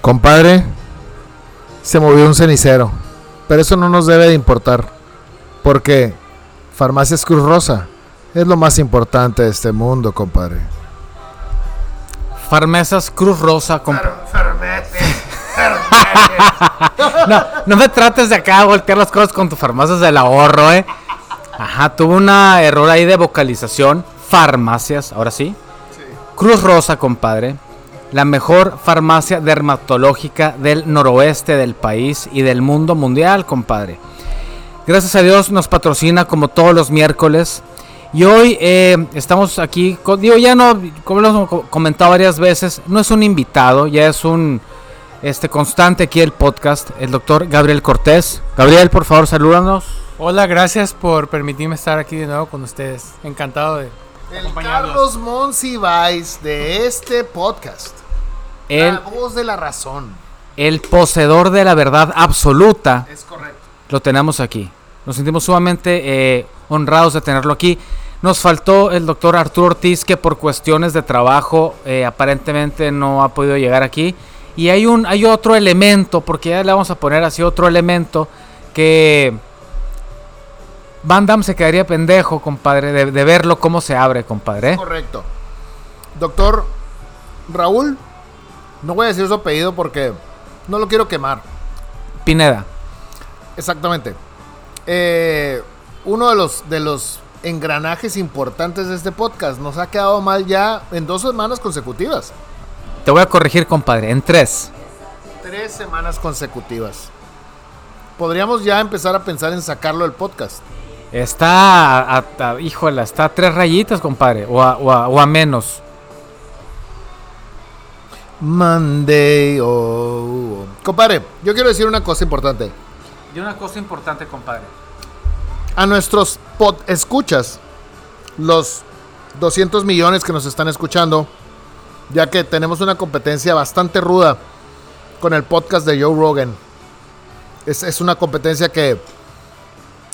Compadre, se movió un cenicero. Pero eso no nos debe de importar. Porque Farmacias Cruz Rosa es lo más importante de este mundo, compadre. Farmacias Cruz Rosa, compadre. no, no me trates de acá a voltear las cosas con tus farmacias del ahorro, eh. Ajá, tuvo una error ahí de vocalización. Farmacias, ahora sí. Cruz Rosa, compadre. La mejor farmacia dermatológica del noroeste del país y del mundo mundial, compadre. Gracias a Dios nos patrocina como todos los miércoles. Y hoy eh, estamos aquí, con, digo, ya no, como lo hemos comentado varias veces, no es un invitado, ya es un este constante aquí el podcast, el doctor Gabriel Cortés. Gabriel, por favor, salúdanos. Hola, gracias por permitirme estar aquí de nuevo con ustedes. Encantado de el Carlos Monsiváis de este podcast. El, la voz de la razón. El poseedor de la verdad absoluta. Es correcto. Lo tenemos aquí. Nos sentimos sumamente eh, honrados de tenerlo aquí. Nos faltó el doctor Arturo Ortiz, que por cuestiones de trabajo eh, aparentemente no ha podido llegar aquí. Y hay, un, hay otro elemento, porque ya le vamos a poner así otro elemento, que Van Damme se quedaría pendejo, compadre, de, verlo cómo se abre, compadre. Correcto. Doctor Raúl, no voy a decir su apellido porque no lo quiero quemar. Pineda. Exactamente. Eh, uno de los, de los engranajes importantes de este podcast nos ha quedado mal ya en dos semanas consecutivas. Te voy a corregir, compadre, en tres. Tres semanas consecutivas. Podríamos ya empezar a pensar en sacarlo del podcast. Está, a, híjola, está a tres rayitas, compadre, o a, o a, menos. Monday, oh. Compadre, yo quiero decir una cosa importante. Y una cosa importante, compadre. A nuestros pod escuchas, los 200 millones que nos están escuchando, ya que tenemos una competencia bastante ruda con el podcast de Joe Rogan. Es, es una competencia que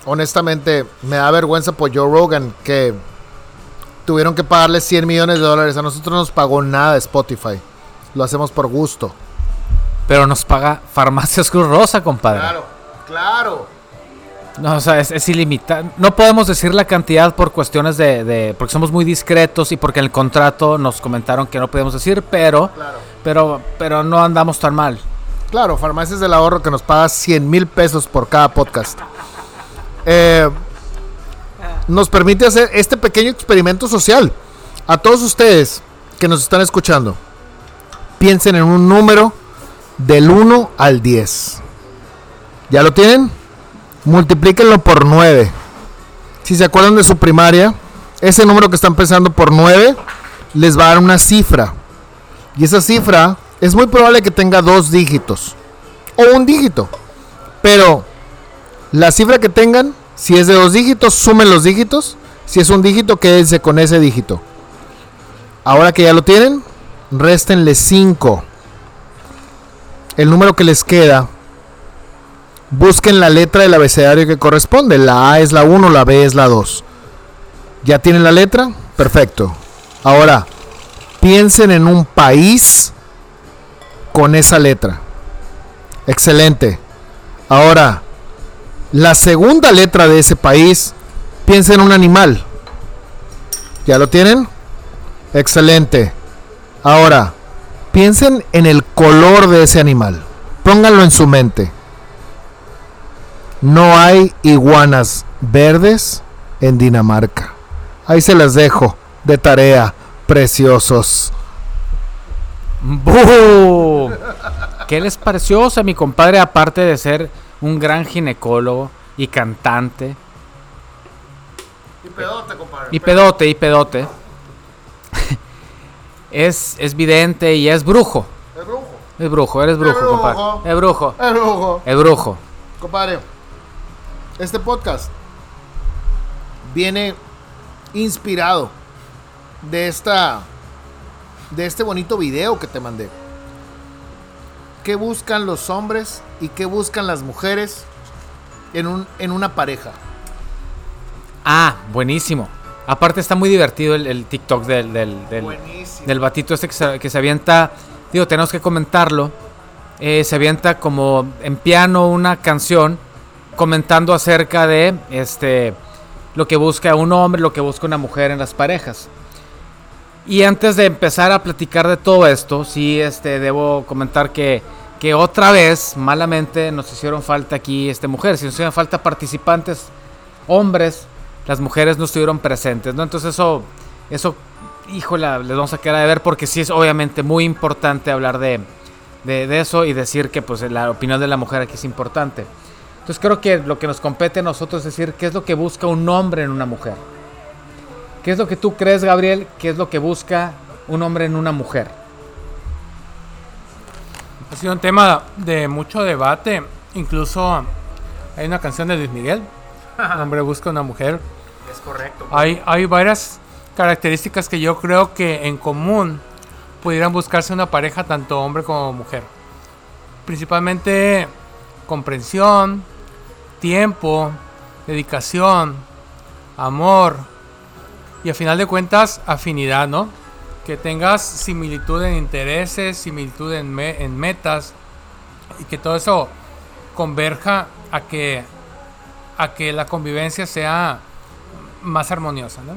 honestamente me da vergüenza por Joe Rogan que tuvieron que pagarle 100 millones de dólares. A nosotros no nos pagó nada Spotify. Lo hacemos por gusto. Pero nos paga Farmacias Cruz Rosa, compadre. Claro, claro. No, o sea, es, ilimitado. No podemos decir la cantidad por cuestiones de, Porque somos muy discretos y porque en el contrato nos comentaron que no podemos decir, pero. Pero, pero no andamos tan mal. Claro, Farmacias del Ahorro que nos paga 100 mil pesos por cada podcast. Eh, nos permite hacer este pequeño experimento social. A todos ustedes que nos están escuchando, piensen en un número del 1 al 10. ¿Ya lo tienen? multiplíquenlo por 9. Si se acuerdan de su primaria, ese número que está empezando por 9 les va a dar una cifra. Y esa cifra es muy probable que tenga dos dígitos o un dígito. Pero la cifra que tengan, si es de dos dígitos, sumen los dígitos. Si es un dígito, quédense con ese dígito. Ahora que ya lo tienen, réstenle 5. El número que les queda busquen la letra del abecedario que corresponde. La A es la 1, la B es la 2. ¿Ya tienen la letra? Perfecto. Ahora, piensen en un país con esa letra. Excelente. Ahora, la segunda letra de ese país, piensen en un animal. ¿Ya lo tienen? Excelente. Ahora, piensen en el color de ese animal. Pónganlo en su mente. No hay iguanas verdes en Dinamarca. Ahí se las dejo de tarea, preciosos. ¿Qué les pareció? O sea, mi compadre, aparte de ser un gran ginecólogo y cantante. Y pedote, compadre. Y pedote, y pedote. Es, es vidente y es brujo. Es Es brujo, eres brujo, brujo. compadre. Es brujo. El brujo. Es brujo. Compadre, este podcast viene inspirado de esta de este bonito video que te mandé. ¿Qué buscan los hombres y qué buscan las mujeres en, un, en una pareja? Ah, buenísimo. Aparte está muy divertido el, el TikTok del, del, del, del batito este que se, que se avienta. Digo, tenemos que comentarlo. eh, se avienta como en piano una canción comentando acerca de este lo que busca un hombre, lo que busca una mujer en las parejas. Y antes de empezar a platicar de todo esto, sí este, debo comentar que, que otra vez, malamente, nos hicieron falta aquí este, mujeres, nos hicieron falta participantes, hombres, las mujeres no estuvieron presentes, ¿no? Entonces eso, eso, híjola, les vamos a quedar de ver porque sí es obviamente muy importante hablar de, de, de eso y decir que pues la opinión de la mujer aquí es importante. Entonces creo que lo que nos compete a nosotros es decir qué es lo que busca un hombre en una mujer. ¿Qué es lo que tú crees, Gabriel? ¿Qué es lo que busca un hombre en una mujer? Ha sido un tema de mucho debate. Incluso hay una canción de Luis Miguel. Un hombre busca una mujer. Correcto. Hay, hay varias características que yo creo que en común pudieran buscarse una pareja tanto hombre como mujer. Principalmente comprensión, tiempo, dedicación, amor y a final de cuentas afinidad, ¿no? Que tengas similitud en intereses, similitud en, en metas y que todo eso converja a que, a que la convivencia sea más armoniosa, ¿no?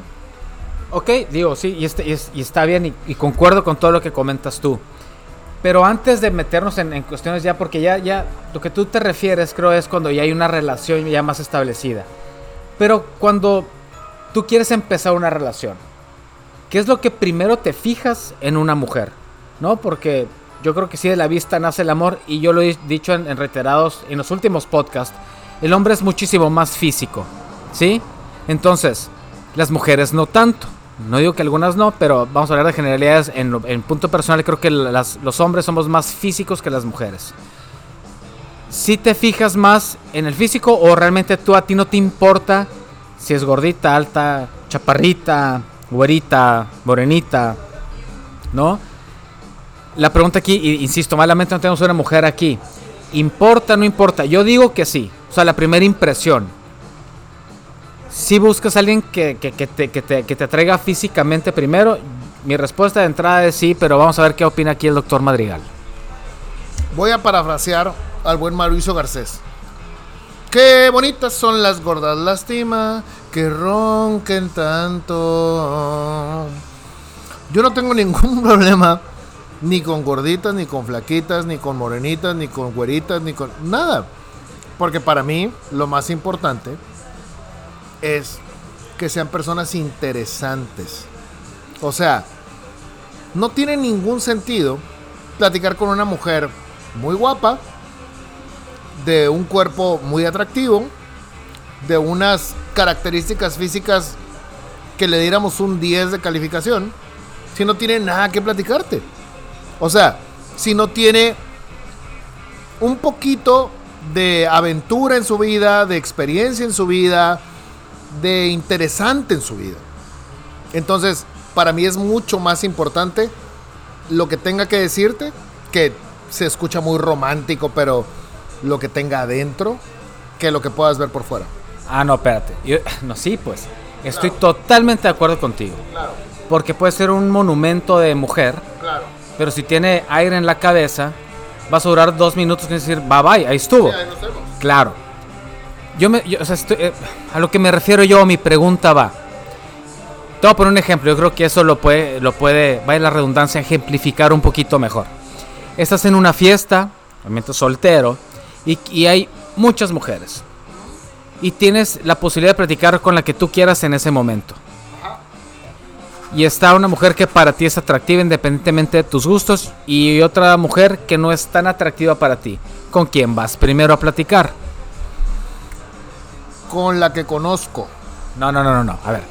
Ok, digo, sí, y, este- y es- y está bien y, y concuerdo con todo lo que comentas tú. Pero antes de meternos en, en cuestiones ya, porque ya, ya, lo que tú te refieres creo es cuando ya hay una relación ya más establecida. Pero cuando tú quieres empezar una relación, ¿qué es lo que primero te fijas en una mujer? ¿No? Porque yo creo que sí de la vista nace el amor y yo lo he dicho en, en reiterados en los últimos podcasts, el hombre es muchísimo más físico, ¿sí? Entonces, las mujeres no tanto. No digo que algunas no, pero vamos a hablar de generalidades. En, punto personal, creo que los hombres somos más físicos que las mujeres. Si te fijas más en el físico o realmente tú a ti no te importa si es gordita, alta, chaparrita, güerita, morenita, ¿no? La pregunta aquí, insisto, malamente no tenemos una mujer aquí. ¿Importa o no importa? Yo digo que sí. O sea, la primera impresión. Si buscas a alguien que, que- que te, que, te, que te atraiga físicamente primero, mi respuesta de entrada es sí, pero vamos a ver qué opina aquí el doctor Madrigal. Voy a parafrasear al buen Mauricio Garcés. Qué bonitas son las gordas, lástima que ronquen tanto. Yo no tengo ningún problema ni con gorditas, ni con flaquitas, ni con morenitas, ni con güeritas, ni con nada. Porque para mí lo más importante es que sean personas interesantes. O sea, no tiene ningún sentido platicar con una mujer muy guapa, de un cuerpo muy atractivo, de unas características físicas que le diéramos un 10 de calificación, si no tiene nada que platicarte. O sea, si no tiene un poquito de aventura en su vida, de experiencia en su vida, de interesante en su vida. Entonces, para mí es mucho más importante lo que tenga que decirte, que se escucha muy romántico, pero lo que tenga adentro, que lo que puedas ver por fuera. Ah, no, espérate. Yo- no, sí, pues. Estoy totalmente de acuerdo contigo. Claro, Porque puede ser un monumento de mujer, claro. pero si tiene aire en la cabeza, vas a durar dos minutos y decir, bye bye, ahí estuvo. Claro. Yo me, yo, eh, a lo que me refiero yo, mi pregunta va. Te voy a poner un ejemplo. Yo creo que eso lo puede, lo puede, vaya la redundancia, ejemplificar un poquito mejor. Estás en una fiesta, realmente soltero, y, y hay muchas mujeres. Y tienes la posibilidad de platicar con la que tú quieras en ese momento. Y está una mujer que para ti es atractiva independientemente de tus gustos y otra mujer que no es tan atractiva para ti. ¿Con quién vas primero a platicar? Con la que conozco. No, no, no, no, no. A ver,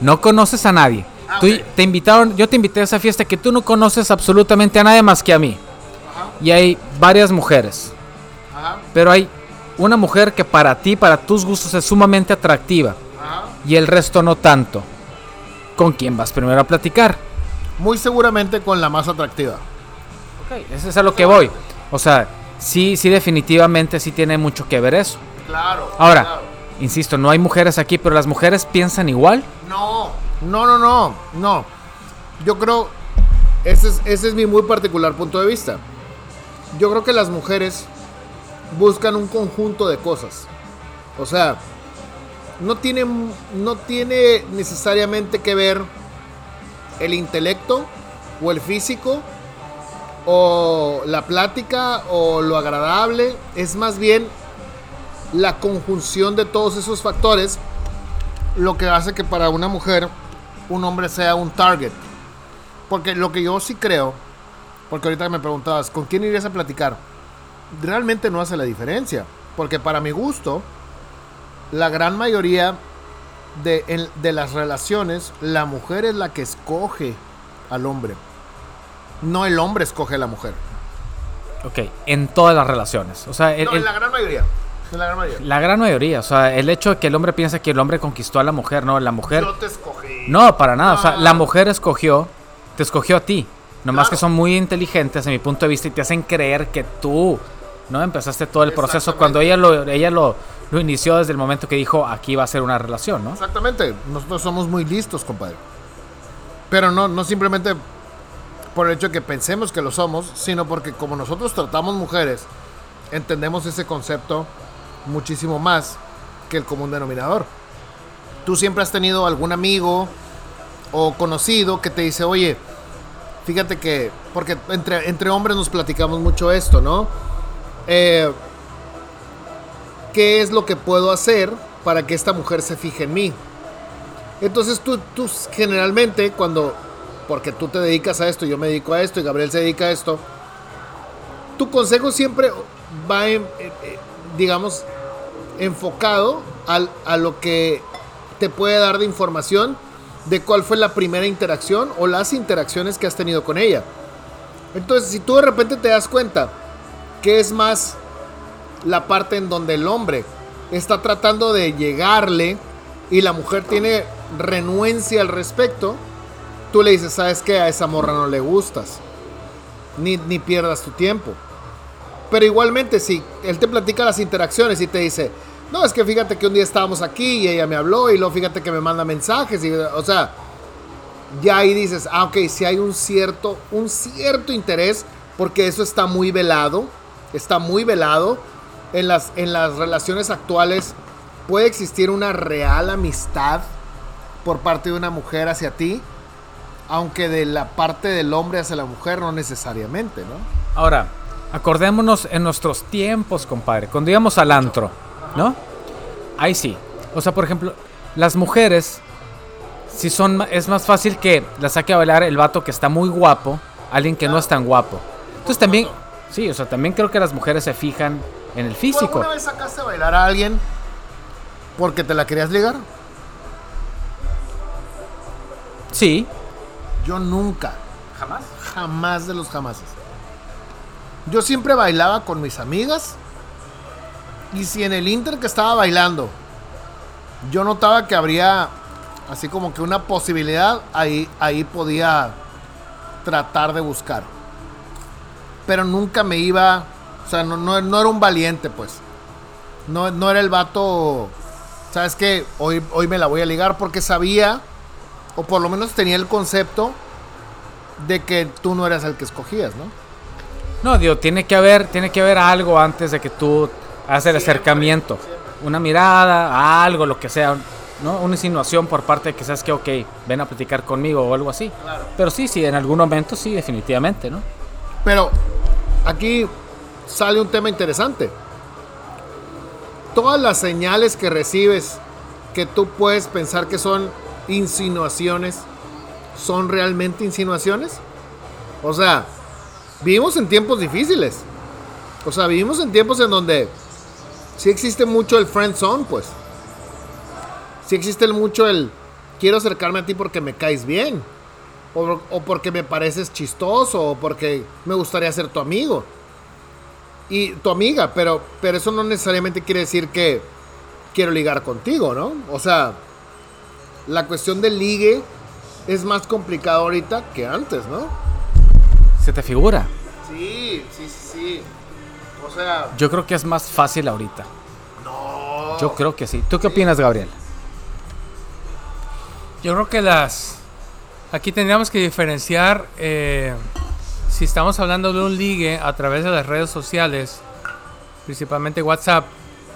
no conoces a nadie. Tú- te invitaron, yo te invité a esa fiesta que tú no conoces absolutamente a nadie más que a mí. y hay varias mujeres. Pero hay una mujer que para ti, para tus gustos es sumamente atractiva y el resto no tanto. ¿Con quién vas primero a platicar? Muy seguramente con la más atractiva. Ok, eso es a lo que voy. O sea, sí, sí definitivamente sí tiene mucho que ver eso. Claro. Ahora, insisto, no hay mujeres aquí, pero las mujeres piensan igual. No, no, no, no, no. Yo creo, ese es, mi muy particular punto de vista. Yo creo que las mujeres buscan un conjunto de cosas. O sea, no tiene, no tiene necesariamente que ver el intelecto o el físico o la plática o lo agradable. Es más bien la conjunción de todos esos factores lo que hace que para una mujer un hombre sea un target. Porque lo que yo sí creo, porque ahorita me preguntabas, ¿con quién irías a platicar? Realmente no hace la diferencia. Porque para mi gusto, la gran mayoría de, de las relaciones, la mujer es la que escoge al hombre. No el hombre escoge a la mujer. Ok, en todas las relaciones. O sea, no, en la gran mayoría. La gran mayoría. La gran mayoría, o sea, el hecho de que el hombre piensa que el hombre conquistó a la mujer, no, la mujer... Yo te escogí. No, para nada, o sea, la mujer escogió, te escogió a ti. Nomás que son muy inteligentes, en mi punto de vista, y te hacen creer que tú, ¿no? Empezaste todo el proceso cuando ella lo, ella lo, lo inició desde el momento que dijo, aquí va a ser una relación, ¿no? Exactamente, nosotros somos muy listos, compadre. Pero no, no simplemente por el hecho de que pensemos que lo somos, sino porque como nosotros tratamos mujeres, entendemos ese concepto muchísimo más que el común denominador. Tú siempre has tenido algún amigo o conocido que te dice, oye, fíjate que, porque entre, entre hombres nos platicamos mucho esto, ¿no? Eh, ¿Qué es lo que puedo hacer para que esta mujer se fije en mí? Entonces tú, tú generalmente cuando, porque tú te dedicas a esto, yo me dedico a esto y Gabriel se dedica a esto, tu consejo siempre va, en, digamos, enfocado al, a lo que te puede dar de información de cuál fue la primera interacción o las interacciones que has tenido con ella. Entonces, si tú de repente te das cuenta que es más la parte en donde el hombre está tratando de llegarle y la mujer tiene renuencia al respecto, tú le dices, ¿sabes qué? A esa morra no le gustas. Ni, ni pierdas tu tiempo. Pero igualmente, si él te platica las interacciones y te dice, no, es que fíjate que un día estábamos aquí y ella me habló y luego fíjate que me manda mensajes y, o sea, ya ahí dices, ah, ok, si hay un cierto, un cierto interés, porque eso está muy velado, está muy velado. En las, en las relaciones actuales puede existir una real amistad por parte de una mujer hacia ti, aunque de la parte del hombre hacia la mujer no necesariamente, ¿no? Ahora, acordémonos en nuestros tiempos, compadre, cuando íbamos al antro, ¿no? Ahí sí. O sea, por ejemplo, las mujeres, si son, es más fácil que la saque a bailar el vato que está muy guapo, alguien que no es tan guapo. Entonces también, sí, o sea, también creo que las mujeres se fijan en el físico. ¿Alguna vez sacaste a bailar a alguien porque te la querías ligar? Sí. Yo nunca. ¿Jamás? Jamás de los jamases. Yo siempre bailaba con mis amigas. Y si en el Inter que estaba bailando, yo notaba que habría así como que una posibilidad, ahí, ahí podía tratar de buscar. Pero nunca me iba, o sea, no, no, no era un valiente, pues. No, no era el vato, ¿sabes qué? Hoy, hoy me la voy a ligar porque sabía, o por lo menos tenía el concepto de que tú no eras el que escogías, ¿no? No, digo, tiene que haber, tiene que haber algo antes de que tú hagas el acercamiento. Una mirada, algo, lo que sea, ¿no? Una insinuación por parte de que sabes que, ok, ven a platicar conmigo o algo así. Pero sí, sí, en algún momento sí, definitivamente, ¿no? Pero aquí sale un tema interesante. Todas las señales que recibes que tú puedes pensar que son insinuaciones, ¿son realmente insinuaciones? O sea, vivimos en tiempos difíciles. O sea, vivimos en tiempos en donde sí existe mucho el friend zone, pues. Sí existe mucho el quiero acercarme a ti porque me caes bien. O, o, porque me pareces chistoso. O porque me gustaría ser tu amigo. y tu amiga, pero, pero eso no necesariamente quiere decir que quiero ligar contigo, ¿no? O sea, la cuestión del ligue es más complicado ahorita que antes, ¿no? ¿Se te figura? Sí, sí, sí. O sea... Yo creo que es más fácil ahorita. No. Yo creo que sí. ¿Tú qué opinas, Gabriel? Yo creo que las... Aquí tendríamos que diferenciar eh, si estamos hablando de un ligue a través de las redes sociales, principalmente WhatsApp,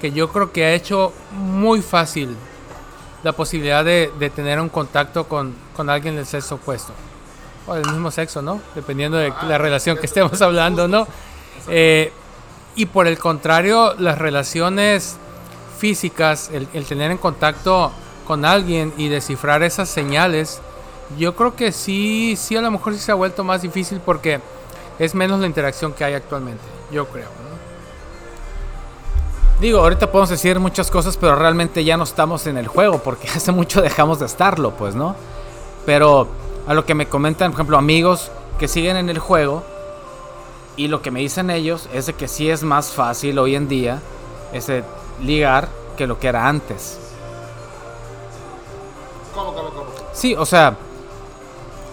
que yo creo que ha hecho muy fácil la posibilidad de, de tener un contacto con, con, alguien del sexo opuesto. O del mismo sexo, ¿no? Dependiendo de la relación que estemos hablando, ¿no? Eh, y por el contrario, las relaciones físicas, el, tener en contacto con alguien y descifrar esas señales, yo creo que sí, sí a lo mejor sí se ha vuelto más difícil porque es menos la interacción que hay actualmente, yo creo. Digo, ahorita podemos decir muchas cosas, pero realmente ya no estamos en el juego porque hace mucho dejamos de estarlo, pues, ¿no? Pero a lo que me comentan, por ejemplo, amigos que siguen en el juego y lo que me dicen ellos es de que sí es más fácil hoy en día ese ligar que lo que era antes. ¿Cómo, cómo, cómo? Sí, o sea,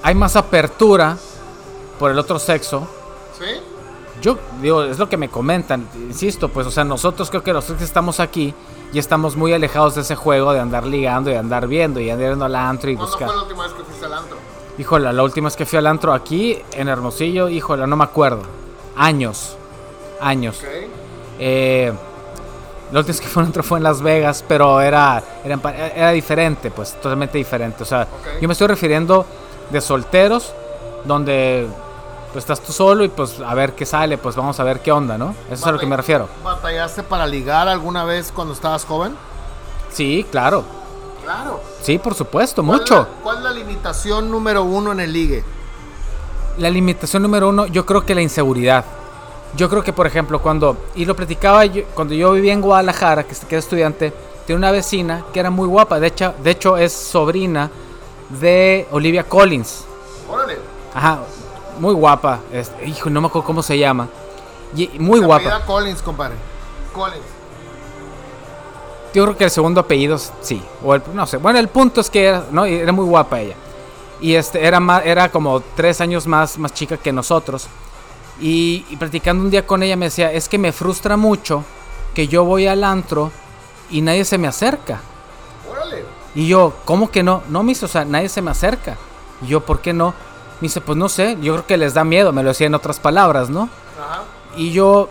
hay más apertura por el otro sexo. ¿Sí? Yo digo, es lo que me comentan, insisto, pues, o sea, nosotros creo que los que estamos aquí y estamos muy alejados de ese juego de andar ligando y andar viendo y andar al antro y ¿Cuándo buscar. fue la última vez que fuiste al antro? Híjole, la última vez que fui al antro aquí en Hermosillo, híjole, no me acuerdo. Años. Años. Ok. Eh, la última vez que fue a un antro fue en Las Vegas, pero era, era, diferente, pues totalmente diferente. O sea, yo me estoy refiriendo de solteros, donde pues estás tú solo y pues a ver qué sale, pues vamos a ver qué onda, ¿no? Eso es a lo que me refiero. ¿Batallaste para ligar alguna vez cuando estabas joven? Sí, claro. Claro. Sí, por supuesto, ¿Cuál mucho. la- ¿Cuál es la limitación número uno en el ligue? La limitación número uno, yo creo que la inseguridad. Yo creo que, por ejemplo, cuando, y lo platicaba yo, cuando yo vivía en Guadalajara, que, que era estudiante, tenía una vecina que era muy guapa. De hecho, de hecho es sobrina de Olivia Collins. Órale. Ajá, muy guapa. Es- hijo, no me acuerdo cómo se llama. Y, muy Se guapa. Collins, compadre. Collins. Yo creo que el segundo apellido sí. O el, no sé. Bueno, el punto es que era, ¿no? Era muy guapa ella. Y este, era, más, era como tres años más, más chica que nosotros. Y, y platicando un día con ella me decía, es que me frustra mucho que yo voy al antro y nadie se me acerca. Órale. Y yo, ¿cómo que no? No, me dice, o sea, nadie se me acerca. Y yo, ¿por qué no? Me dice, pues no sé, yo creo que les da miedo, me lo decía en otras palabras, ¿no? Ajá. Y yo,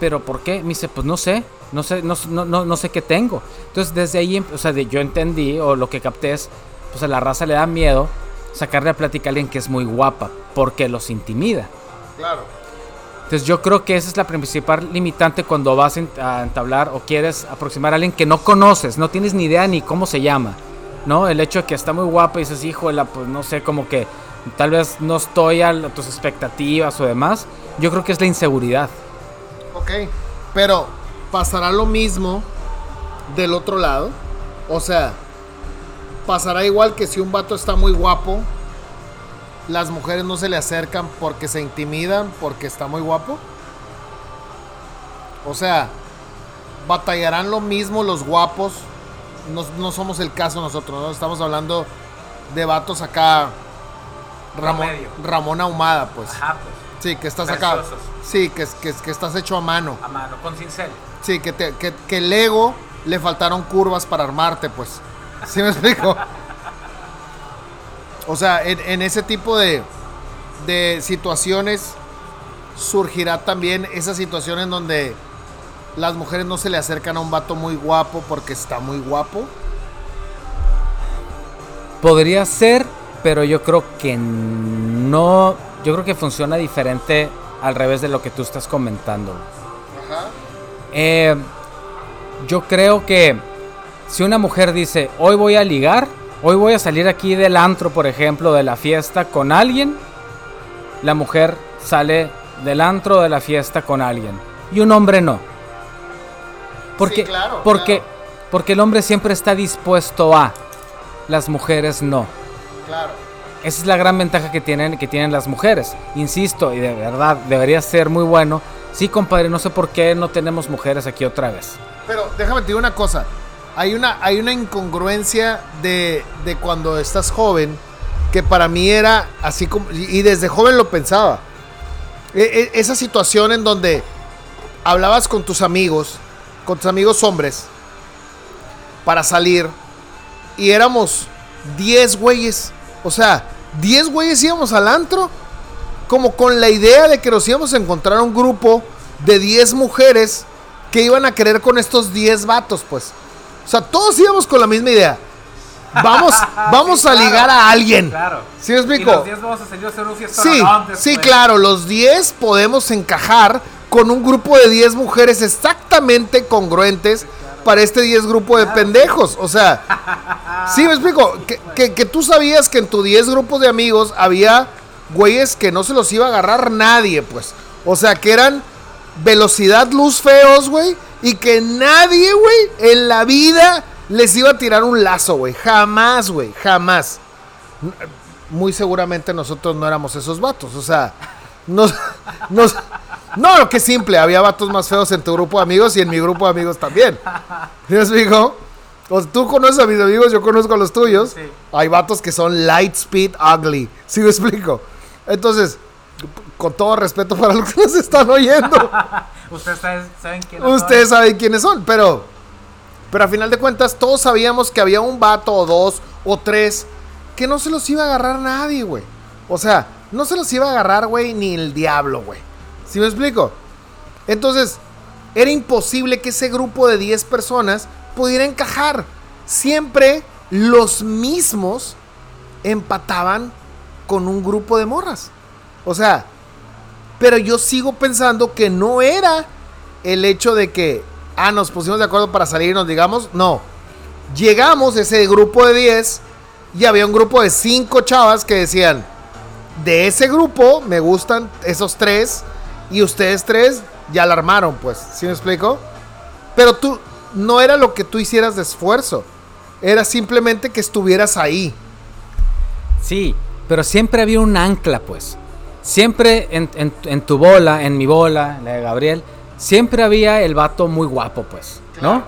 ¿pero por qué? Me dice, pues no sé, no sé, no, no, no, no sé qué tengo. Entonces desde ahí, o sea, de- yo entendí, o lo que capté es, pues a la raza le da miedo sacarle a plática a alguien que es muy guapa, porque los intimida. Claro. Entonces yo creo que esa es la principal limitante cuando vas a entablar o quieres aproximar a alguien que no conoces, no tienes ni idea ni cómo se llama, ¿no? El hecho de que está muy guapa y dices, híjole, pues no sé, como que tal vez no estoy a tus expectativas o demás, yo creo que es la inseguridad. Ok. Pero, ¿pasará lo mismo del otro lado? O sea, ¿pasará igual que si un vato está muy guapo, las mujeres no se le acercan porque se intimidan porque está muy guapo? O sea, ¿batallarán lo mismo los guapos? No, no somos el caso nosotros, ¿no? Estamos hablando de vatos acá. Ramón, Promedio. Ramón Ahumada, pues. Ajá, Sí, que estás acá. Sí, que, que, que estás hecho a mano. A mano, con cincel. Sí, que, te, que, que el ego le faltaron curvas para armarte, pues. ¿Sí me explico? O sea, en, en ese tipo de, de situaciones surgirá también esas situaciones donde las mujeres no se le acercan a un vato muy guapo porque está muy guapo. Podría ser, pero yo creo que no. Yo creo que funciona diferente al revés de lo que tú estás comentando. Ajá. Eh, yo creo que si una mujer dice, hoy voy a ligar, hoy voy a salir aquí del antro, por ejemplo, de la fiesta con alguien, la mujer sale del antro de la fiesta con alguien. Y un hombre no. Porque, Sí, claro, porque, claro. porque el hombre siempre está dispuesto a, las mujeres no. Claro. Esa es la gran ventaja que tienen, que tienen las mujeres. Insisto, y de verdad debería ser muy bueno Sí, compadre, no sé por qué no tenemos mujeres aquí otra vez. Pero déjame te digo una cosa. Hay una, hay una incongruencia de, de cuando estás joven que para mí era así como... Y desde joven lo pensaba. E- e- esa situación en donde hablabas con tus amigos, con tus amigos hombres, para salir, y éramos 10 güeyes. O sea, 10 güeyes íbamos al antro, como con la idea de que nos íbamos a encontrar un grupo de 10 mujeres que iban a querer con estos 10 vatos, pues. O sea, todos íbamos con la misma idea. Vamos, vamos Sí, a claro. ligar a alguien. Claro. ¿Sí me explico? vamos a salir a hacer un fiesta Sí, sí, claro, los 10 podemos encajar con un grupo de 10 mujeres exactamente congruentes para este 10 grupo de pendejos. O sea, sí, me explico. Que, que- que tú sabías que en tu 10 grupos de amigos había güeyes que no se los iba a agarrar nadie, pues. O sea, que eran velocidad luz feos, güey. Y que nadie, güey, en la vida les iba a tirar un lazo, güey. Jamás, güey, jamás muy seguramente nosotros no éramos esos vatos. O sea, nos, nos, no, lo que simple, había vatos más feos en tu grupo de amigos y en mi grupo de amigos también. ¿Sí me explico? O sea, tú conoces a mis amigos, yo conozco a los tuyos. Sí. Hay vatos que son light speed ugly. ¿Sí me explico? Entonces, con todo respeto para los que nos están oyendo. Ustedes saben, saben quién Ustedes saben quiénes son, pero. Pero a final de cuentas, todos sabíamos que había un vato o dos o tres que no se los iba a agarrar nadie, güey. O sea, no se los iba a agarrar, güey, ni el diablo, güey. ¿Sí me explico? Entonces, era imposible que ese grupo de 10 personas pudiera encajar. Siempre los mismos empataban con un grupo de morras. O sea, pero yo sigo pensando que no era el hecho de que, ah, nos pusimos de acuerdo para salir y nos digamos, no. Llegamos ese grupo de 10 y había un grupo de 5 chavas que decían, de ese grupo me gustan esos tres y ustedes tres ya la armaron, pues, ¿sí me explico? Pero tú, no era lo que tú hicieras de esfuerzo, era simplemente que estuvieras ahí. Sí, pero siempre había un ancla, pues. Siempre en, en- en tu bola, en mi bola, la de Gabriel, siempre había el vato muy guapo, pues, ¿no?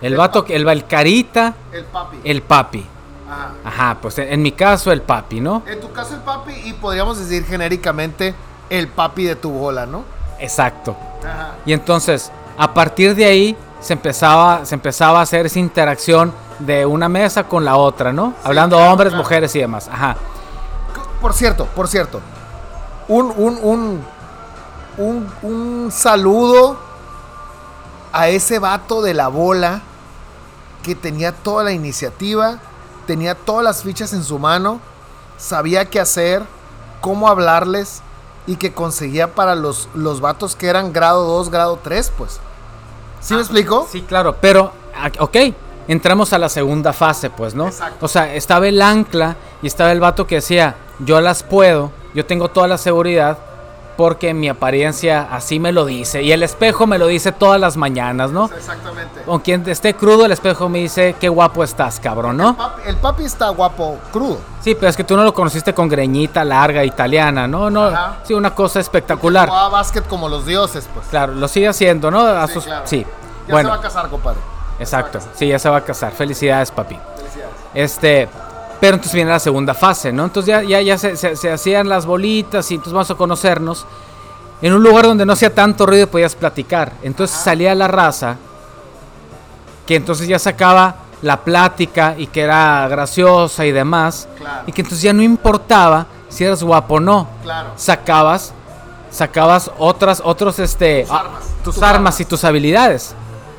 El El vato, papi. el, el carita, El papi. el papi. Ajá. Ajá, pues en, en mi caso el papi, ¿no? En tu caso el papi y podríamos decir genéricamente el papi de tu bola, ¿no? Exacto. Ajá. Y entonces, a partir de ahí, se empezaba, se empezaba a hacer esa interacción de una mesa con la otra, ¿no? Hablando claro, hombres, claro. mujeres y demás. Ajá. Por cierto, por cierto. Un, un, un, un, un saludo a ese vato de la bola que tenía toda la iniciativa, tenía todas las fichas en su mano, sabía qué hacer, cómo hablarles y que conseguía para los, los vatos que eran grado 2, grado 3, pues. ¿Sí me explico? Sí, claro, pero, ah, ok, entramos a la segunda fase, pues, ¿no? Exacto. O sea, estaba el ancla y estaba el vato que decía, yo las puedo, yo tengo toda la seguridad porque mi apariencia así me lo dice y el espejo me lo dice todas las mañanas, ¿no? Exactamente. Con quien esté crudo, el espejo me dice, qué guapo estás, cabrón, ¿no? Papi- el papi está guapo crudo. Sí, pero es que tú no lo conociste con greñita larga italiana, ¿no? No, Ajá. sí, una cosa espectacular. Jugaba básquet como los dioses, pues. Claro, lo sigue haciendo, ¿no? A Sí, sus- claro. sí. Ya bueno, se va a casar, compadre. exacto. Ya casar. Sí, ya se va a casar. Felicidades, papi. Felicidades. Este, pero entonces viene la segunda fase, ¿no? Entonces ya, ya, ya se, se- se hacían las bolitas y entonces vamos a conocernos en un lugar donde no hacía tanto ruido podías platicar. Entonces salía la raza que entonces ya sacaba la plática y que era graciosa y demás. Claro. Y que entonces ya no importaba si eras guapo o no. Claro. Sacabas, sacabas otras, otros, este, Tus ah, armas. tus Tus armas armas. y tus habilidades.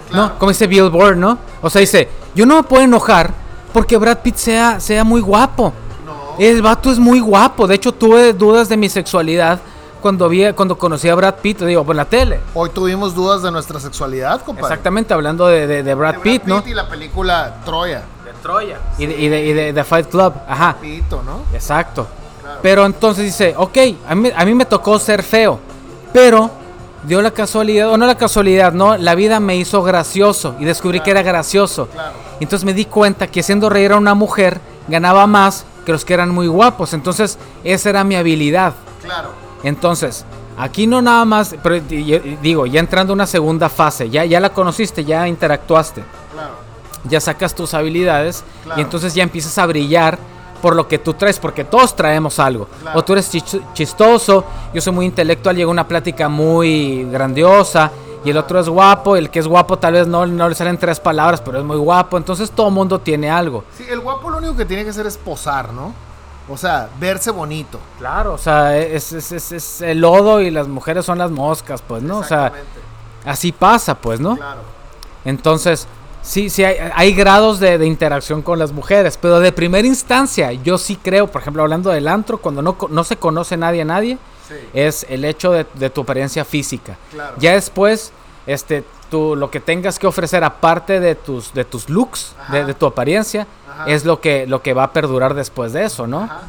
Claro. ¿No? Como dice Billboard, ¿no? O sea, dice, yo no me puedo enojar porque Brad Pitt sea, sea muy guapo. No. El vato es muy guapo. De hecho, tuve dudas de mi sexualidad cuando vi, cuando conocí a Brad Pitt, digo, por la tele. Hoy tuvimos dudas de nuestra sexualidad, compadre. Exactamente, hablando de, de- de Brad, De Pitt, ¿no? y la película Troya. De Troya. Y de, y de- y de- de Fight Club, ajá. Pito, ¿no? Exacto. Claro. Pero entonces dice, ok, a mí, a mí me tocó ser feo, pero dio la casualidad, o no la casualidad, no, la vida me hizo gracioso y descubrí que era gracioso. Claro. Entonces me di cuenta que haciendo reír a una mujer ganaba más que los que eran muy guapos. Entonces esa era mi habilidad. Claro. Entonces, Aquí no nada más, pero digo, ya entrando a una segunda fase, ya, ya la conociste, ya interactuaste, Claro. ya sacas tus habilidades y entonces ya empiezas a brillar por lo que tú traes, porque todos traemos algo. Claro. O tú eres chis- chistoso, yo soy muy intelectual, llega una plática muy grandiosa y el otro es guapo, y el que es guapo tal vez no, no le salen tres palabras, pero es muy guapo, entonces todo mundo tiene algo. Sí, el guapo lo único que tiene que hacer es posar, ¿no? O sea, verse bonito. Claro, o sea, es, es- es- es el lodo y las mujeres son las moscas, pues, ¿no? O sea, así pasa, pues, ¿no? Claro. Entonces, sí, sí, hay, hay grados de, de interacción con las mujeres, pero de primera instancia, yo sí creo, por ejemplo, hablando del antro, cuando no, no se conoce nadie a nadie, Sí. es el hecho de, de tu apariencia física. Claro. Ya después, este, tú, lo que tengas que ofrecer, aparte de tus, de tus looks, de, tu apariencia, Ajá. es lo que, lo que va a perdurar después de eso, ¿no? Ajá.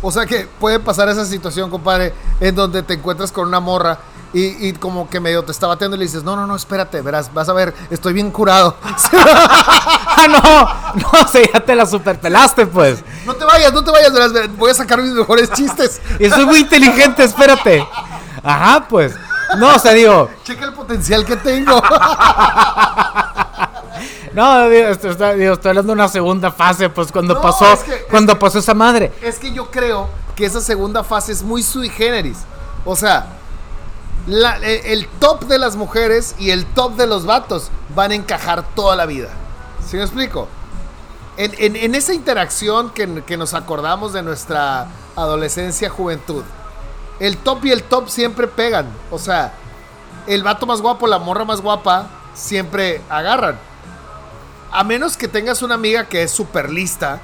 O sea que puede pasar esa situación, compadre, en donde te encuentras con una morra y, y como que medio te está bateando y le dices, no, no, no, espérate, verás, vas a ver, estoy bien curado. ¡Ah, no! No, o sea, ya te la superpelaste, pues. no te vayas, no te vayas, verás, ver- voy a sacar mis mejores chistes. Y soy muy inteligente, espérate. Ajá, pues. No, o sea, digo, Checa el potencial que tengo. no, digo, estoy hablando de una segunda fase, pues cuando No, pasó, es que- es cuando pasó esa madre. es que yo creo que esa segunda fase es muy sui generis. O sea, la- e- el top de las mujeres y el top de los vatos van a encajar toda la vida. ¿Sí me explico? En, en- en esa interacción que, que nos acordamos de nuestra adolescencia, juventud, el top y el top siempre pegan. O sea, el vato más guapo, la morra más guapa, siempre agarran. A menos que tengas una amiga que es súper lista,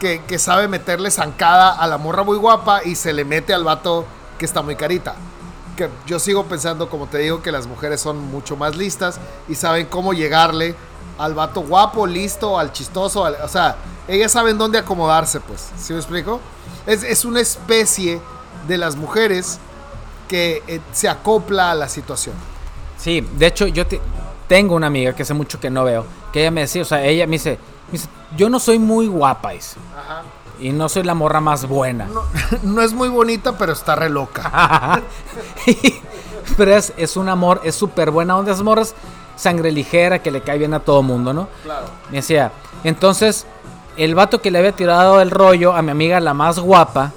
que, que sabe meterle zancada a la morra muy guapa y se le mete al vato que está muy carita. Que yo sigo pensando, como te digo, que las mujeres son mucho más listas y saben cómo llegarle al vato guapo, listo, al chistoso. al- o sea, ellas saben dónde acomodarse, pues. ¿Sí me explico? Es, es una especie de las mujeres que eh, se acopla a la situación. Sí, de hecho, yo te- tengo una amiga que hace mucho que no veo, que ella me decía, o sea, ella me dice, me dice, yo no soy muy guapa, dice, y no soy la morra más buena. No, no es muy bonita, pero está re loca. Pero es, es un amor, es súper buena onda, esas morras, sangre ligera, que le cae bien a todo mundo, ¿no? Claro. Me decía, entonces, el vato que le había tirado el rollo a mi amiga, la más guapa,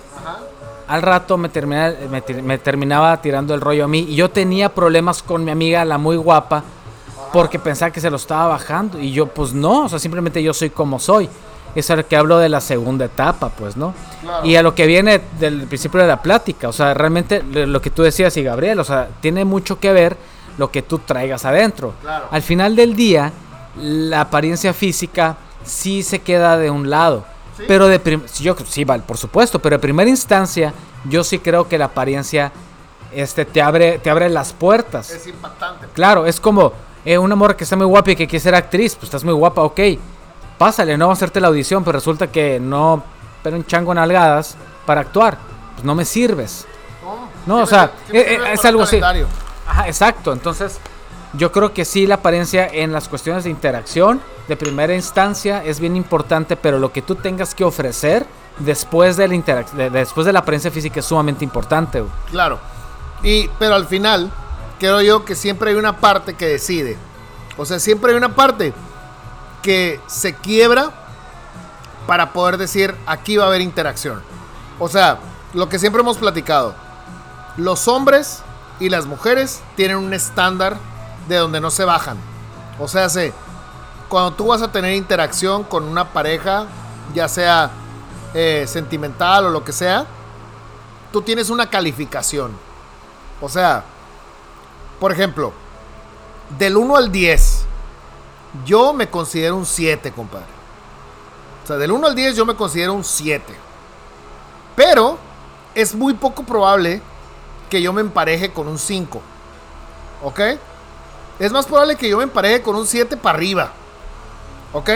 al rato me, termina- me, ti- me terminaba tirando el rollo a mí. Y yo tenía problemas con mi amiga, la muy guapa, porque pensaba que se lo estaba bajando. Y yo, pues no, o sea, simplemente yo soy como soy. Es a lo que hablo de la segunda etapa, pues, ¿no? Claro. Y a lo que viene del principio de la plática, o sea, realmente lo que tú decías y Gabriel, o sea, tiene mucho que ver lo que tú traigas adentro. Claro. Al final del día, la apariencia física sí se queda de un lado. Sí. Pero de yo sí, vale, por supuesto, pero de primera instancia, yo sí creo que la apariencia este te abre te abre las puertas. Es impactante. Claro, es como eh, una morra que está muy guapa y que quiere ser actriz, pues estás muy guapa, ok. Pásale, no va a hacerte la audición, pero resulta que no, pero un chango nalgadas para actuar. Pues no me sirves. No, o sea, me eh, eh, es el algo así. Ajá, exacto. Entonces, yo creo que sí, la apariencia en las cuestiones de interacción de primera instancia es bien importante, pero lo que tú tengas que ofrecer después de la de- después de la apariencia física es sumamente importante. güey. Claro. Y, pero al final, creo yo que siempre hay una parte que decide. O sea, siempre hay una parte que se quiebra para poder decir, aquí va a haber interacción. O sea, lo que siempre hemos platicado. Los hombres y las mujeres tienen un estándar de donde no se bajan. O sea, se, cuando tú vas a tener interacción con una pareja, ya sea eh, sentimental o lo que sea, tú tienes una calificación. O sea, por ejemplo, del 1 al 10, yo me considero un 7, compadre. O sea, del 1 al 10 yo me considero un 7. Pero es muy poco probable que yo me empareje con un 5. ¿Ok? Es más probable que yo me empareje con un 7 para arriba. ¿Ok?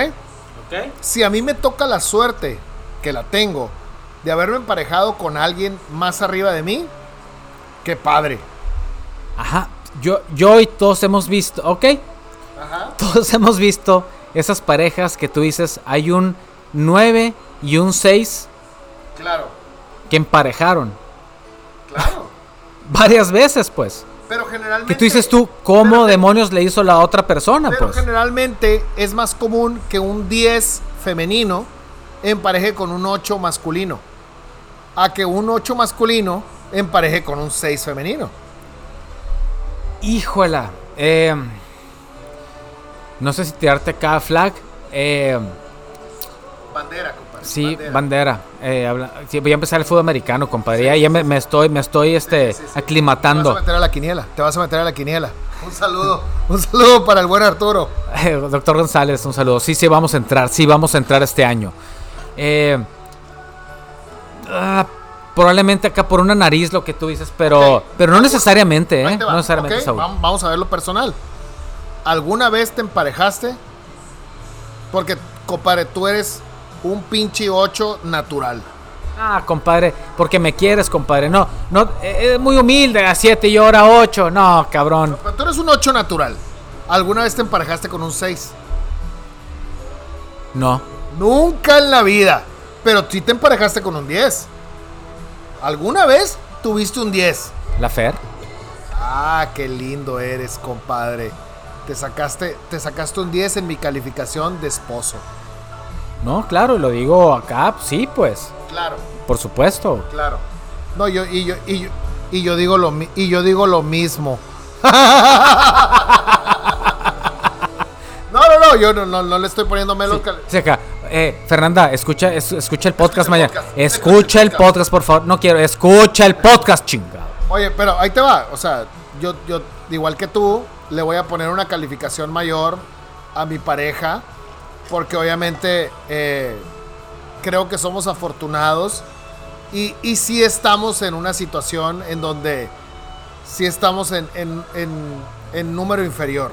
Si a mí me toca la suerte, que la tengo, de haberme emparejado con alguien más arriba de mí, qué padre. Ajá. Yo, yo y todos hemos visto, ok. Todos hemos visto esas parejas que tú dices, hay un 9 y un 6 Claro, que emparejaron. claro. varias veces, pues. Pero generalmente. Que tú dices tú, ¿cómo demonios le hizo la otra persona, Pero pues? generalmente es más común que un 10 femenino empareje con un 8 masculino. A que un 8 masculino empareje con un 6 femenino. Híjola. eh, no sé si tirarte acá flag. Eh, Bandera, compadre. sí, bandera. Eh, habla- sí, voy a empezar el fútbol americano, compadre. ya ya me, me estoy, me estoy este, sí. Te vas a aclimatando. meter a la quiniela. Te vas a meter a la quiniela. Un saludo. un saludo para el buen Arturo. Eh, Doctor González, un saludo. Sí, sí, vamos a entrar. Sí, vamos a entrar este año. Eh, ah, probablemente acá por una nariz lo que tú dices, pero, pero no necesariamente, ¿eh? No necesariamente, Vamos a ver lo personal. ¿Alguna vez te emparejaste? Porque, compadre, tú eres un pinche 8 natural. Ah, compadre, porque me quieres, compadre. No, no, eh, es muy humilde, a 7 y ahora 8. No, cabrón. Pero tú eres un 8 natural. ¿Alguna vez te emparejaste con un 6? No. Nunca en la vida. Pero sí te emparejaste con un 10. ¿Alguna vez tuviste un 10? ¿La Fer? Ah, qué lindo eres, compadre. Te sacaste, te sacaste un 10 en mi calificación de esposo. No, claro, lo digo acá, sí, pues. Claro, Por supuesto. claro. No, yo y yo y yo, y yo digo lo mi- y yo digo lo mismo. No, no, no, yo no, no, no le estoy poniendo melos. cal- Sí, acá. Eh, Fernanda, escucha, es- escucha el podcast mañana. podcast, Escucha el podcast, por favor. No quiero, escucha el podcast, chingado. Oye, pero ahí te va. O sea, yo, yo, igual que tú, le voy a poner una calificación mayor a mi pareja. Porque obviamente eh, creo que somos afortunados. Y, y sí estamos en una situación en donde sí estamos en, en, en- en número inferior.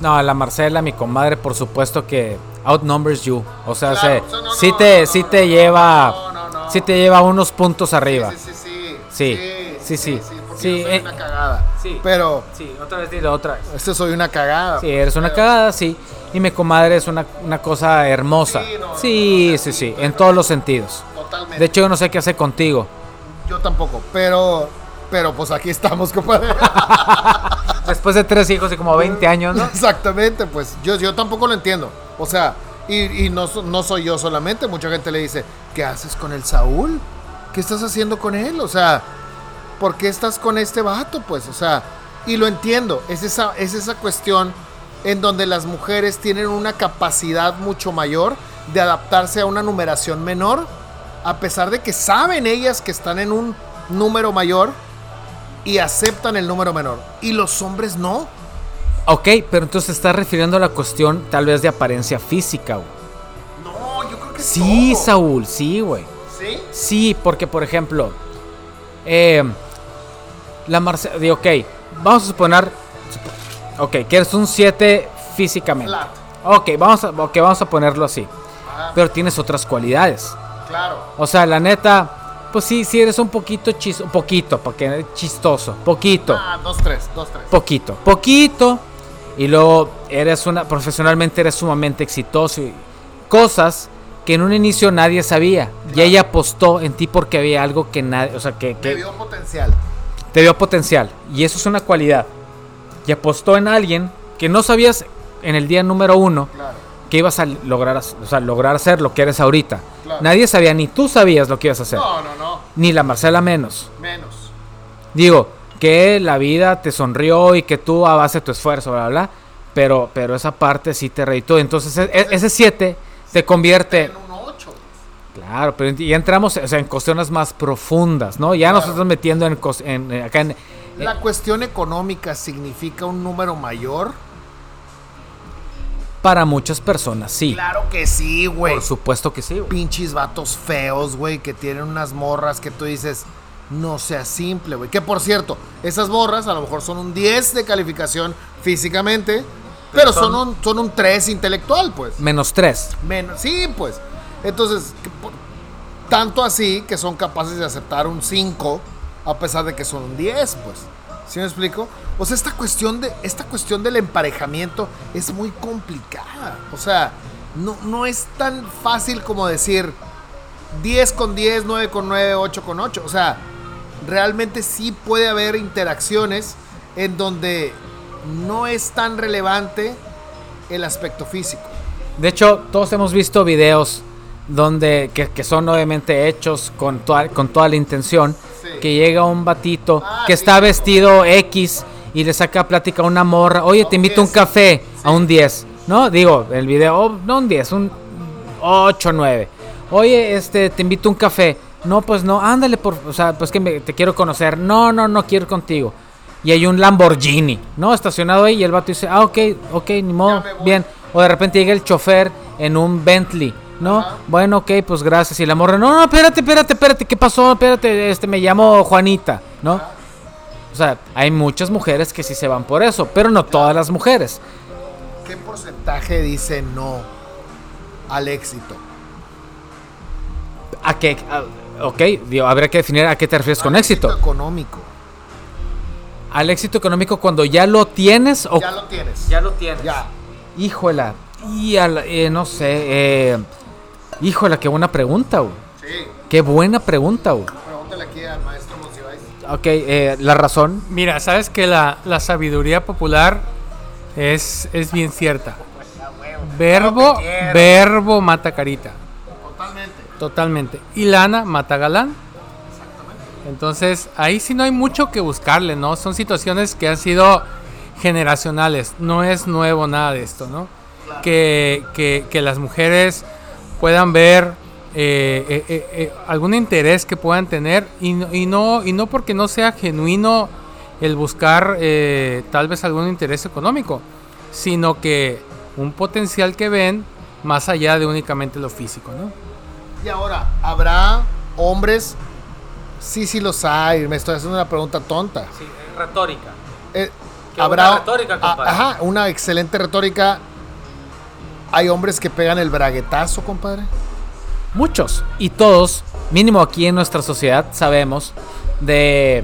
No, la Marcela, mi comadre, por supuesto que outnumbers you. O sea, Claro, se- no, sí te, no, sí te lleva, sí te lleva unos puntos arriba. Sí, sí, sí. Sí, sí, sí. porque Sí, cagada. sí. Pero Sí, otra vez dilo, otra vez. este soy una cagada. Sí, eres una Pero- cagada, sí. Y mi comadre es una, una cosa hermosa. Sí, no, Sí, no, no, sí, sí, sí, en todos los sentidos. Totalmente. De hecho, yo no sé qué hacer contigo. Yo tampoco, pero pero pues aquí estamos, compadre. Después de tres hijos y como 20 años, ¿no? Exactamente, pues yo, yo tampoco lo entiendo. O sea, y, y no, no soy yo solamente, mucha gente le dice, ¿qué haces con el Saúl? ¿Qué estás haciendo con él? O sea, ¿por qué estás con este vato? Pues, o sea, y lo entiendo, es esa, es esa cuestión en donde las mujeres tienen una capacidad mucho mayor de adaptarse a una numeración menor, a pesar de que saben ellas que están en un número mayor y aceptan el número menor. Y los hombres no. Ok, pero entonces estás refiriendo a la cuestión tal vez de apariencia física, güey. No, yo creo que Sí, todo. Saúl, sí, güey. ¿Sí? Sí, porque por ejemplo, eh, la Marcela, digo, ok, vamos a suponer, supo- ok, que eres un 7 físicamente. Flat. Ok, vamos a, ok, vamos a ponerlo así. Ajá, Pero tienes otras cualidades. claro. O sea, la neta, pues sí, sí eres un poquito chistoso, poquito, porque chistoso, poquito, Ah, dos, tres, dos, tres. poquito, poquito. Y luego eres una, profesionalmente eres sumamente exitoso y cosas que en un inicio nadie sabía. Y ella apostó en ti porque había algo que nadie, o sea, que, Te que vio potencial. Te dio potencial. Y eso es una cualidad. Y apostó en alguien que no sabías en el día número uno Claro. que ibas a lograr, o sea, lograr hacer lo que eres ahorita. Claro. Nadie sabía, ni tú sabías lo que ibas a hacer. No, no, no. Ni la Marcela menos. Menos. Digo, que la vida te sonrió y que tú a base de tu esfuerzo, bla, bla, bla. Pero, pero esa parte sí te reitó. Entonces, e- ese 7 te convierte. Claro, pero ya entramos o sea, en cuestiones más profundas, ¿no? Ya nos Claro. estamos metiendo en, eh, acá en. ¿La cuestión económica significa un número mayor? Para muchas personas, sí. Claro que sí, güey. Por supuesto que sí, güey. Pinches vatos feos, güey, que tienen unas morras que tú dices, no sea simple, güey. Que por cierto, esas morras a lo mejor son un 10 de calificación físicamente, pero son un, son un 3 intelectual, pues. Menos 3. Menos, sí, pues. Entonces, tanto así que son capaces de aceptar un 5 a pesar de que son un 10, pues. ¿Sí me explico? O sea, esta cuestión, de, esta cuestión del emparejamiento es muy complicada. O sea, no, no es tan fácil como decir 10 con 10, 9 con 9, 8 con 8. O sea, realmente sí puede haber interacciones en donde no es tan relevante el aspecto físico. De hecho, todos hemos visto videos donde que, que son obviamente hechos con toda, con toda la intención Sí. que llega un batito Ah, que sí. está vestido X y le saca plática a una morra, oye, te invito a un sí. café a un 10, ¿no? Digo, el video, oh, no un 10, un 8, 9. Oye, este, te invito a un café. No, pues no, ándale, por, o sea, pues que me- te quiero conocer. No, no, no quiero ir contigo. Y hay un Lamborghini, ¿no? Estacionado ahí y el vato dice, ah, ok, ok, ni modo, bien. O de repente llega el chofer en un Bentley, ¿no? Ajá. Bueno, ok, pues gracias. Y la morra, no, no, espérate, espérate, espérate, ¿qué pasó? Espérate, este, me llamo Juanita, ¿no? O sea, hay muchas mujeres que sí se van por eso, pero no todas las mujeres. ¿Qué porcentaje dice no al éxito? ¿A qué? a- ok, digo, habría que definir a qué te refieres con Al éxito. económico. Al éxito económico cuando ya lo tienes o... Ya lo tienes. Ya lo tienes. Ya. Híjola. Y al- eh, no sé. Eh, híjola, qué buena pregunta, güey. Sí. Qué buena pregunta, güey. Pregúntale aquí al maestro Monsiváis. Ok, eh, la razón. Mira, sabes que la, la sabiduría popular es, es bien cierta. Verbo, verbo mata carita. Totalmente. Totalmente. Y lana mata galán. Entonces, ahí sí no hay mucho que buscarle, ¿no? Son situaciones que han sido generacionales. No es nuevo nada de esto, ¿no? Que, que- que las mujeres puedan ver eh, eh, eh, eh, algún interés que puedan tener y, no- y, no, y no porque no sea genuino el buscar eh, tal vez algún interés económico, sino que un potencial que ven más allá de únicamente lo físico, ¿no? Y ahora, ¿habrá hombres? Sí, sí los hay. Me estoy haciendo una pregunta tonta. Sí, retórica. Eh, habrá buena retórica, a- compadre. ajá, una excelente retórica. Hay hombres que pegan el braguetazo, compadre. Muchos. Y todos, mínimo aquí en nuestra sociedad, sabemos de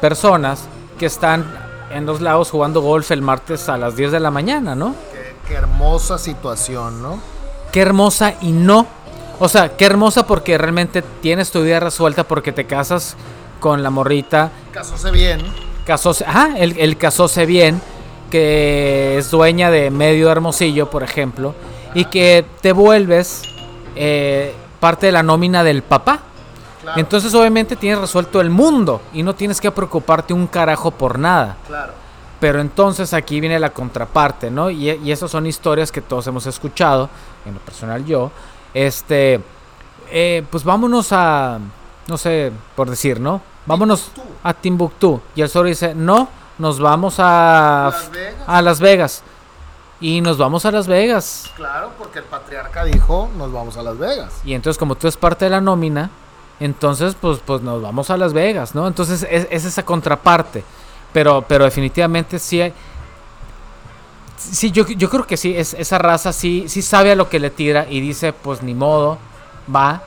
personas que están en los lagos jugando golf el martes a las 10 de la mañana, ¿no? Qué, qué hermosa situación, ¿no? Qué hermosa y no. O sea, qué hermosa porque realmente tienes tu vida resuelta porque te casas con la morrita. Casóse bien. Casóse, ajá, el, el casóse bien, que es dueña de medio hermosillo, por ejemplo, y que te vuelves eh, parte de la nómina del papá. Claro, Entonces obviamente tienes resuelto el mundo y no tienes que preocuparte un carajo por nada. claro. Pero entonces aquí viene la contraparte, ¿no? Y, y esas son historias que todos hemos escuchado, en lo personal yo. Este, eh, pues vámonos a, no sé, por decir, ¿no? Vámonos Timbuktu. a Timbuktu. Y el zorro dice, no, nos vamos a Las Vegas. a Las Vegas. Y nos vamos a Las Vegas. Claro, porque el patriarca dijo, nos vamos a Las Vegas. Y entonces como tú eres parte de la nómina, entonces pues, pues nos vamos a Las Vegas, ¿no? Entonces es, es esa contraparte. Pero, pero definitivamente sí hay... Sí, yo, yo creo que sí, es, esa raza sí, sí sabe a lo que le tira y dice, pues ni modo, va,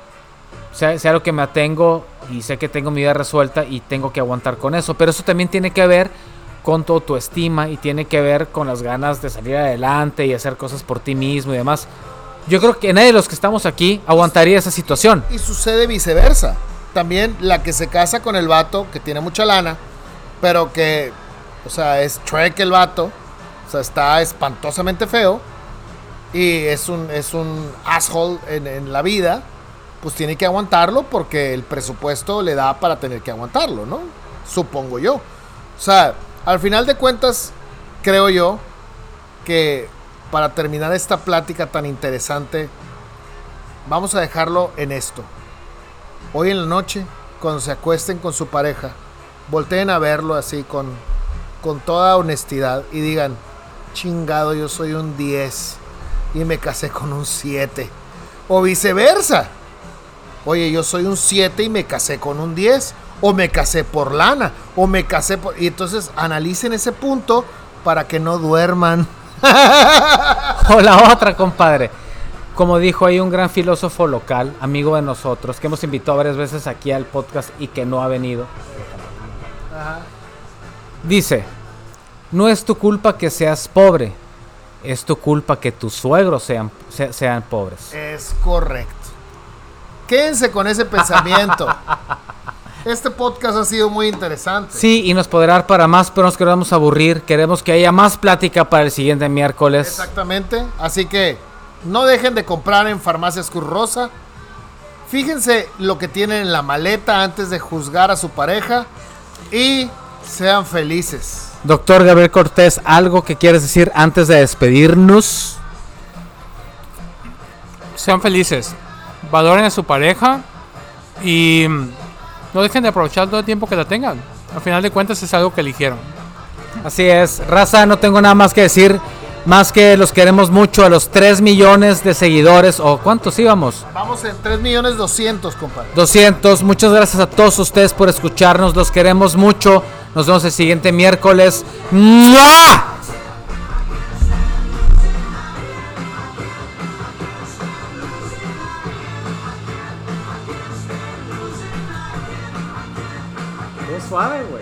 sea, sea lo que me atengo y sé que tengo mi vida resuelta y tengo que aguantar con eso. Pero eso también tiene que ver con tu autoestima y tiene que ver con las ganas de salir adelante y hacer cosas por ti mismo y demás. Yo creo que nadie de los que estamos aquí aguantaría esa situación. Y sucede viceversa. También la que se casa con el vato, que tiene mucha lana, pero que, o sea, es Trek el vato, o sea, está espantosamente feo, y es un, es un asshole en, en la vida, pues tiene que aguantarlo porque el presupuesto le da para tener que aguantarlo, ¿no? Supongo yo. O sea, al final de cuentas, creo yo que para terminar esta plática tan interesante, vamos a dejarlo en esto. Hoy en la noche, cuando se acuesten con su pareja, volteen a verlo así con, con toda honestidad y digan, chingado, yo soy un 10 y me casé con un 7. O viceversa. Oye, yo soy un 7 y me casé con un 10. O me casé por lana. O me casé por... Y entonces analicen ese punto para que no duerman. O la otra, compadre. Como dijo ahí un gran filósofo local, amigo de nosotros, que hemos invitado varias veces aquí al podcast y que no ha venido. Dice, no es tu culpa que seas pobre, es tu culpa que tus suegros sean, se- sean pobres. Es correcto. Quédense con ese pensamiento. Este podcast ha sido muy interesante. Sí, y nos podrá dar para más, pero nos queremos aburrir. Queremos que haya más plática para el siguiente miércoles. Exactamente. Así que no dejen de comprar en Farmacias Cruz Rosa. Fíjense lo que tienen en la maleta antes de juzgar a su pareja. Y sean felices. Doctor Gabriel Cortés, ¿algo que quieres decir antes de despedirnos? Sean felices. Valoren a su pareja. Y no dejen de aprovechar todo el tiempo que la tengan. Al final de cuentas es algo que eligieron. Así es, raza, no tengo nada más que decir. Más que los queremos mucho a los 3 millones de seguidores. ¿O cuántos íbamos? Vamos en 3 millones 200, compadre. 200. Muchas gracias a todos ustedes por escucharnos. Los queremos mucho. Nos vemos el siguiente miércoles. ¡Mua! why?